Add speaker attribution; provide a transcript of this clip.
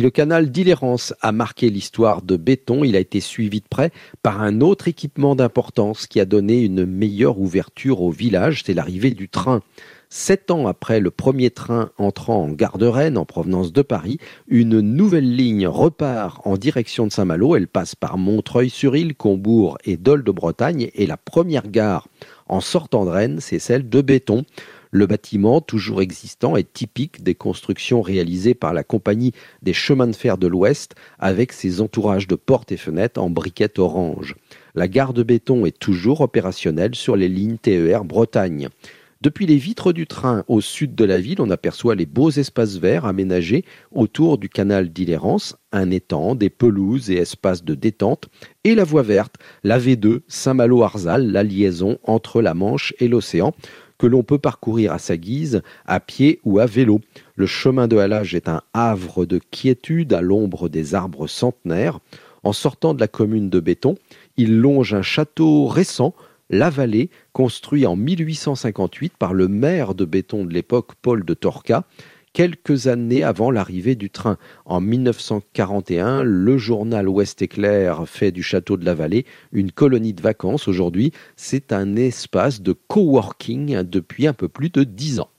Speaker 1: Le canal d'Illérance a marqué l'histoire de béton, il a été suivi de près par un autre équipement d'importance qui a donné une meilleure ouverture au village, c'est l'arrivée du train. Sept ans après le premier train entrant en gare de Rennes en provenance de Paris, une nouvelle ligne repart en direction de Saint-Malo. Elle passe par Montreuil-sur-Île, Combourg et Dole de Bretagne. Et la première gare en sortant de Rennes, c'est celle de Béton. Le bâtiment, toujours existant, est typique des constructions réalisées par la Compagnie des chemins de fer de l'Ouest avec ses entourages de portes et fenêtres en briquettes orange. La gare de béton est toujours opérationnelle sur les lignes TER Bretagne. Depuis les vitres du train au sud de la ville, on aperçoit les beaux espaces verts aménagés autour du canal d'Illérance, un étang, des pelouses et espaces de détente, et la voie verte, la V2 Saint-Malo-Arzal, la liaison entre la Manche et l'océan, que l'on peut parcourir à sa guise, à pied ou à vélo. Le chemin de halage est un havre de quiétude à l'ombre des arbres centenaires. En sortant de la commune de Béton, il longe un château récent la Vallée, construit en 1858 par le maire de béton de l'époque, Paul de Torca, quelques années avant l'arrivée du train. En 1941, le journal Ouest Éclair fait du château de la Vallée une colonie de vacances. Aujourd'hui, c'est un espace de coworking depuis un peu plus de dix ans.